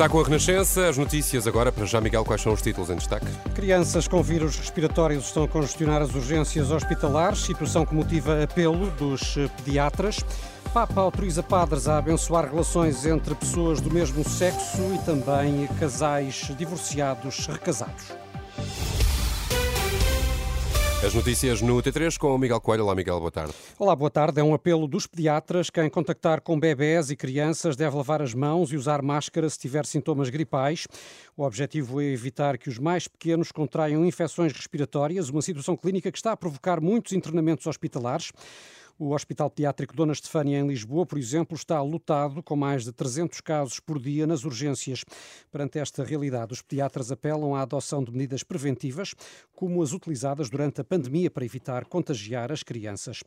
Está com a Renascença, as notícias agora para já, Miguel, quais são os títulos em destaque? Crianças com vírus respiratórios estão a congestionar as urgências hospitalares, situação que motiva apelo dos pediatras. Papa autoriza padres a abençoar relações entre pessoas do mesmo sexo e também casais divorciados recasados. As notícias no T3 com o Miguel Coelho. Olá, Miguel, boa tarde. Olá, boa tarde. É um apelo dos pediatras. Quem contactar com bebés e crianças deve lavar as mãos e usar máscara se tiver sintomas gripais. O objetivo é evitar que os mais pequenos contraiam infecções respiratórias, uma situação clínica que está a provocar muitos internamentos hospitalares. O Hospital Pediátrico Dona Estefânia, em Lisboa, por exemplo, está lotado com mais de 300 casos por dia nas urgências. Perante esta realidade, os pediatras apelam à adoção de medidas preventivas, como as utilizadas durante a pandemia para evitar contagiar as crianças.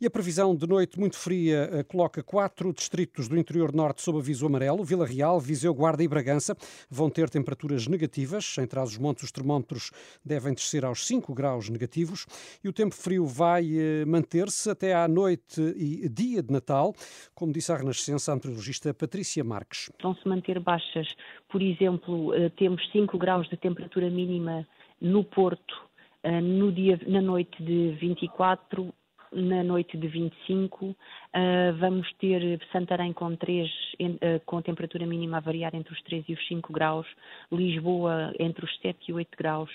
E a previsão de noite muito fria eh, coloca quatro distritos do interior norte sob aviso amarelo. Vila Real, Viseu, Guarda e Bragança vão ter temperaturas negativas. Em Trás-os-Montes, os termómetros devem descer aos 5 graus negativos. E o tempo frio vai eh, manter-se até à noite e dia de Natal, como disse a Renascença a meteorologista Patrícia Marques. Vão-se manter baixas, por exemplo, eh, temos 5 graus de temperatura mínima no Porto eh, no dia, na noite de 24, na noite de 25, eh, vamos ter Santarém com 3, com temperatura mínima a variar entre os 3 e os 5 graus, Lisboa entre os 7 e 8 graus,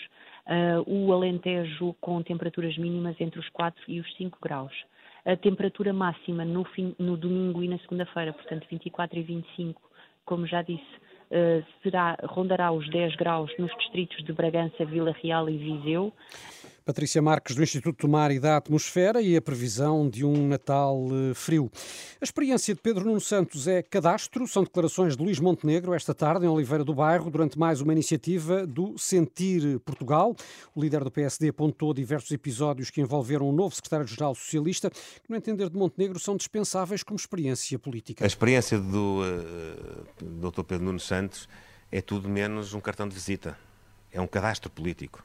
o Alentejo com temperaturas mínimas entre os 4 e os 5 graus a temperatura máxima no, fim, no domingo e na segunda-feira, portanto 24 e 25, como já disse, uh, será, rondará os 10 graus nos distritos de Bragança, Vila Real e Viseu. Patrícia Marques, do Instituto do Mar e da Atmosfera, e a previsão de um Natal eh, frio. A experiência de Pedro Nuno Santos é cadastro, são declarações de Luís Montenegro esta tarde em Oliveira do Bairro, durante mais uma iniciativa do Sentir Portugal. O líder do PSD apontou diversos episódios que envolveram o novo secretário-geral socialista, que, no entender de Montenegro, são dispensáveis como experiência política. A experiência do uh, Dr. Pedro Nuno Santos é tudo menos um cartão de visita, é um cadastro político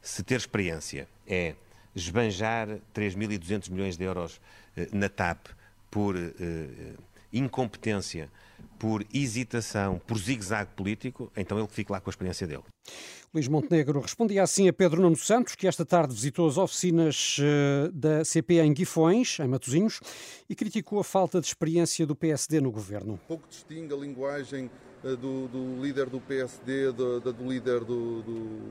se ter experiência é esbanjar 3.200 milhões de euros eh, na TAP por eh, eh, incompetência, por hesitação, por zigue-zague político, então ele fica lá com a experiência dele. Luís Montenegro respondia assim a Pedro Nuno Santos, que esta tarde visitou as oficinas da CP em Guifões, em Matosinhos, e criticou a falta de experiência do PSD no governo. Pouco distingue a linguagem do, do, líder do PSD, do, do líder do,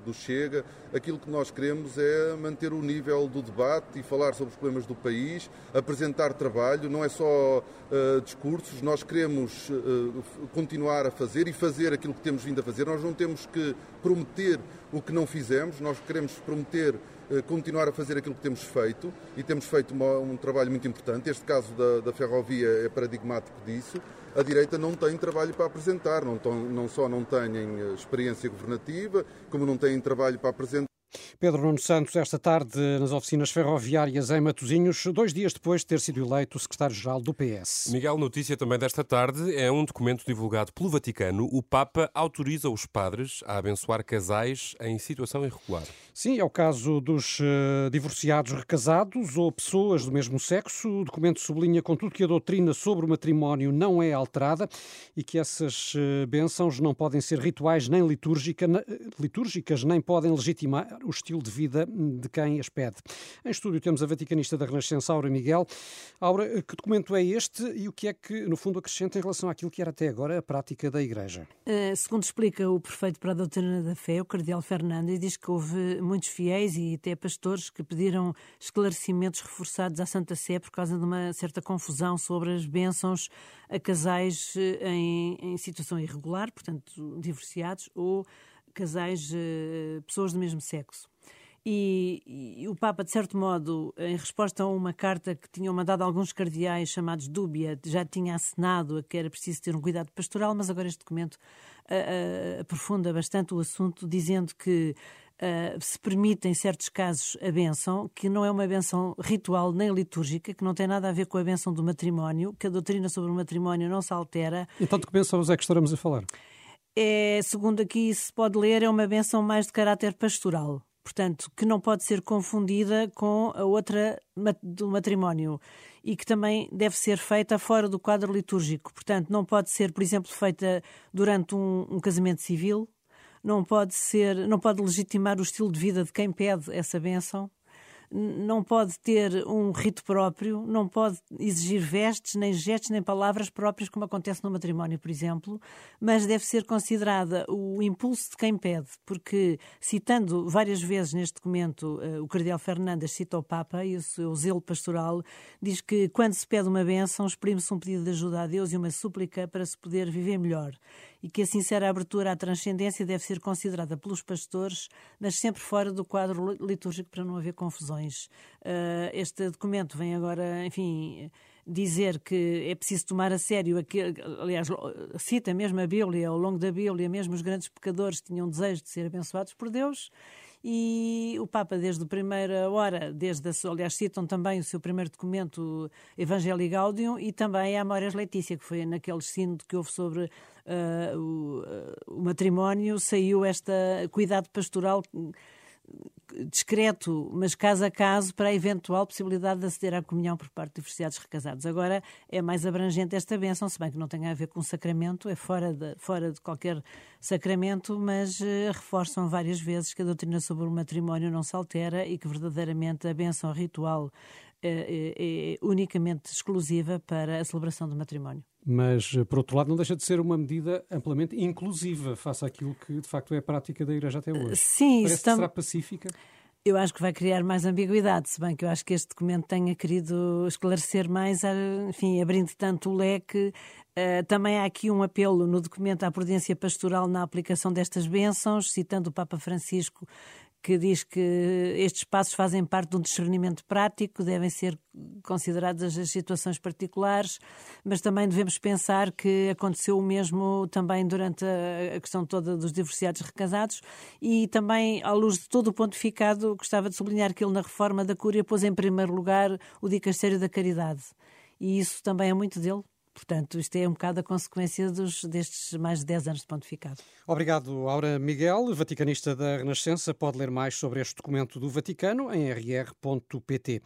do, Chega. Aquilo que nós queremos é manter o nível do debate e falar sobre os problemas do país, apresentar trabalho, não é só uh, discursos, nós queremos uh, continuar a fazer e fazer aquilo que temos vindo a fazer. Nós não temos que prometer o que não fizemos, nós queremos prometer continuar a fazer aquilo que temos feito e temos feito uma, um trabalho muito importante. Este caso da, da ferrovia é paradigmático disso a direita não tem trabalho para apresentar, não, não só não têm eh, experiência governativa, como não têm trabalho para apresentar. Pedro Nuno Santos, esta tarde nas oficinas ferroviárias em Matosinhos, dois dias depois de ter sido eleito secretário-geral do PS. Miguel, notícia também desta tarde é um documento divulgado pelo Vaticano. O Papa autoriza os padres a abençoar casais em situação irregular. Sim, é o caso dos uh, divorciados recasados ou pessoas do mesmo sexo. O documento sublinha, contudo, que a doutrina sobre o matrimónio não é alterada e que essas uh, bênçãos não podem ser rituais nem litúrgica, litúrgicas, nem podem legitimar o estilo de vida de quem as pede. Em estúdio temos a vaticanista da Renascença, Aura Miguel. Aura, que documento é este e o que é que, no fundo, acrescenta em relação àquilo que era até agora a prática da Igreja? Uh, segundo explica o prefeito para a doutrina da fé, o cardeal Fernandes, diz que houve muitos fiéis e até pastores que pediram esclarecimentos reforçados à Santa Sé por causa de uma certa confusão sobre as bênçãos a casais eh, em, em situação irregular, portanto, divorciados ou casais, eh, pessoas do mesmo sexo. E, e, o Papa, de certo modo, em resposta a uma carta que tinham mandado alguns cardeais chamados Dúbia, já tinha assinado a que era preciso ter um cuidado pastoral, mas agora este documento uh, aprofunda bastante o assunto, dizendo que Uh, se permite, em certos casos, a benção, que não é uma benção ritual nem litúrgica, que não tem nada a ver com a benção do matrimónio, que a doutrina sobre o matrimónio não se altera. Então, de que bênçãos é que estaremos a falar? É, segundo aqui se pode ler, é uma benção mais de caráter pastoral. Portanto, que não pode ser confundida com a outra do matrimónio e que também deve ser feita fora do quadro litúrgico. Portanto, não pode ser, por exemplo, feita durante um, um casamento civil, não pode ser, não pode legitimar o estilo de vida de quem pede essa bênção não pode ter um rito próprio, não pode exigir vestes, nem gestos, nem palavras próprias, como acontece no matrimónio, por exemplo, mas deve ser considerada o impulso de quem pede, porque, citando várias vezes neste documento, eh, o Cardeal Fernandes cita o Papa e o seu zelo pastoral, diz que quando se pede uma bênção, exprime-se um pedido de ajuda a Deus e uma súplica para se poder viver melhor e que a sincera abertura à transcendência deve ser considerada pelos pastores, mas sempre fora do quadro litúrgico para não haver confusões. Uh, este documento vem agora, enfim dizer que é preciso tomar a sério aquele, aliás, cita mesmo a Bíblia, ao longo da Bíblia, mesmo os grandes pecadores tinham desejo de ser abençoados por Deus. E o Papa, desde a primeira hora, desde a, aliás, citam também o seu primeiro documento, Evangelii Gaudium, e também a Amores Letícia, que foi naquele sínodo que houve sobre uh, o, uh, o matrimónio, saiu esta cuidado pastoral discreto, mas caso a caso, para a eventual possibilidade de aceder à comunhão por parte de divorciados recasados. Agora é mais abrangente esta bênção, se bem que não tem a ver com sacramento, é fora de, fora de qualquer sacramento, mas uh, reforçam várias vezes que a doutrina sobre o matrimónio não se altera e que verdadeiramente a bênção ritual é, é unicamente exclusiva para a celebração do matrimónio. Mas, eh, por outro lado, não deixa de ser uma medida amplamente inclusiva face àquilo que, de facto, é a prática da Igreja até hoje. Sim, Parece que será pacífica. Eu acho que vai criar mais ambiguidade, se bem que eu acho que este documento tenha querido esclarecer mais, enfim, abrindo tanto o leque. Uh, também há aqui um apelo no documento à prudência pastoral na aplicação destas bênçãos, citando o Papa Francisco, que diz que estes passos fazem parte de um discernimento prático, devem ser consideradas as situações particulares, mas também devemos pensar que aconteceu o mesmo também durante a questão toda dos divorciados recasados e também, à luz de todo o pontificado, gostava de sublinhar que ele, na reforma da Cúria, pôs em primeiro lugar o Dicastério da Caridade. E isso também é muito dele, Portanto, isto é um bocado a consequência dos, destes mais de 10 anos de pontificado. Obrigado, Aura Miguel, vaticanista da Renascença. Pode ler mais sobre este documento do Vaticano em rr.pt.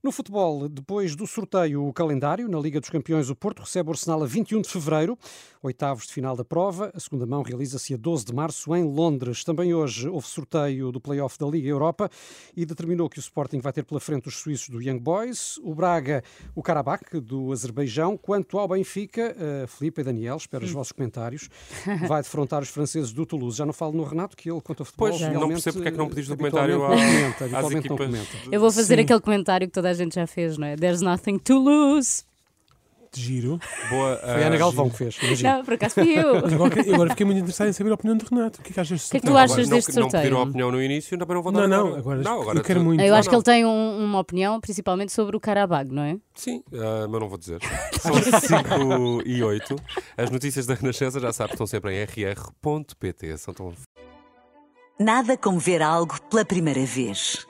No futebol, depois do sorteio, o calendário, na Liga dos Campeões, o Porto recebe o Arsenal a 21 de fevereiro, oitavos de final da prova. A segunda mão realiza-se a 12 de março em Londres. Também hoje houve sorteio do play-off da Liga Europa e determinou que o Sporting vai ter pela frente os suíços do Young Boys, o Braga, o Karabakh do Azerbaijão. Quanto ao Benfica, uh, Filipe e Daniel, espero os vossos comentários, vai defrontar os franceses do Toulouse. Já não falo no Renato, que ele conta futebol. Pois, não percebo porque é que não pediste documentário às equipas. Eu vou fazer Sim. aquele comentário que toda a gente já fez, não é? There's nothing to lose. De giro. Boa, uh, Foi a Ana Galvão que fez. Imagino. Não, por acaso fui eu. Agora, agora fiquei muito interessado em saber a opinião de Renato. O que é que achas O que é que tu achas não, deste não, sorteio? Não pediram a opinião no início, também não vou dar Não, não, agora, não, agora eu quero tu... muito. Eu acho que ele tem um, uma opinião, principalmente sobre o Carabag, não é? Sim, uh, mas não vou dizer. São 5 e 8. As notícias da Renascença, já sabe, estão sempre em rr.pt. São tão... Nada como ver algo pela primeira vez.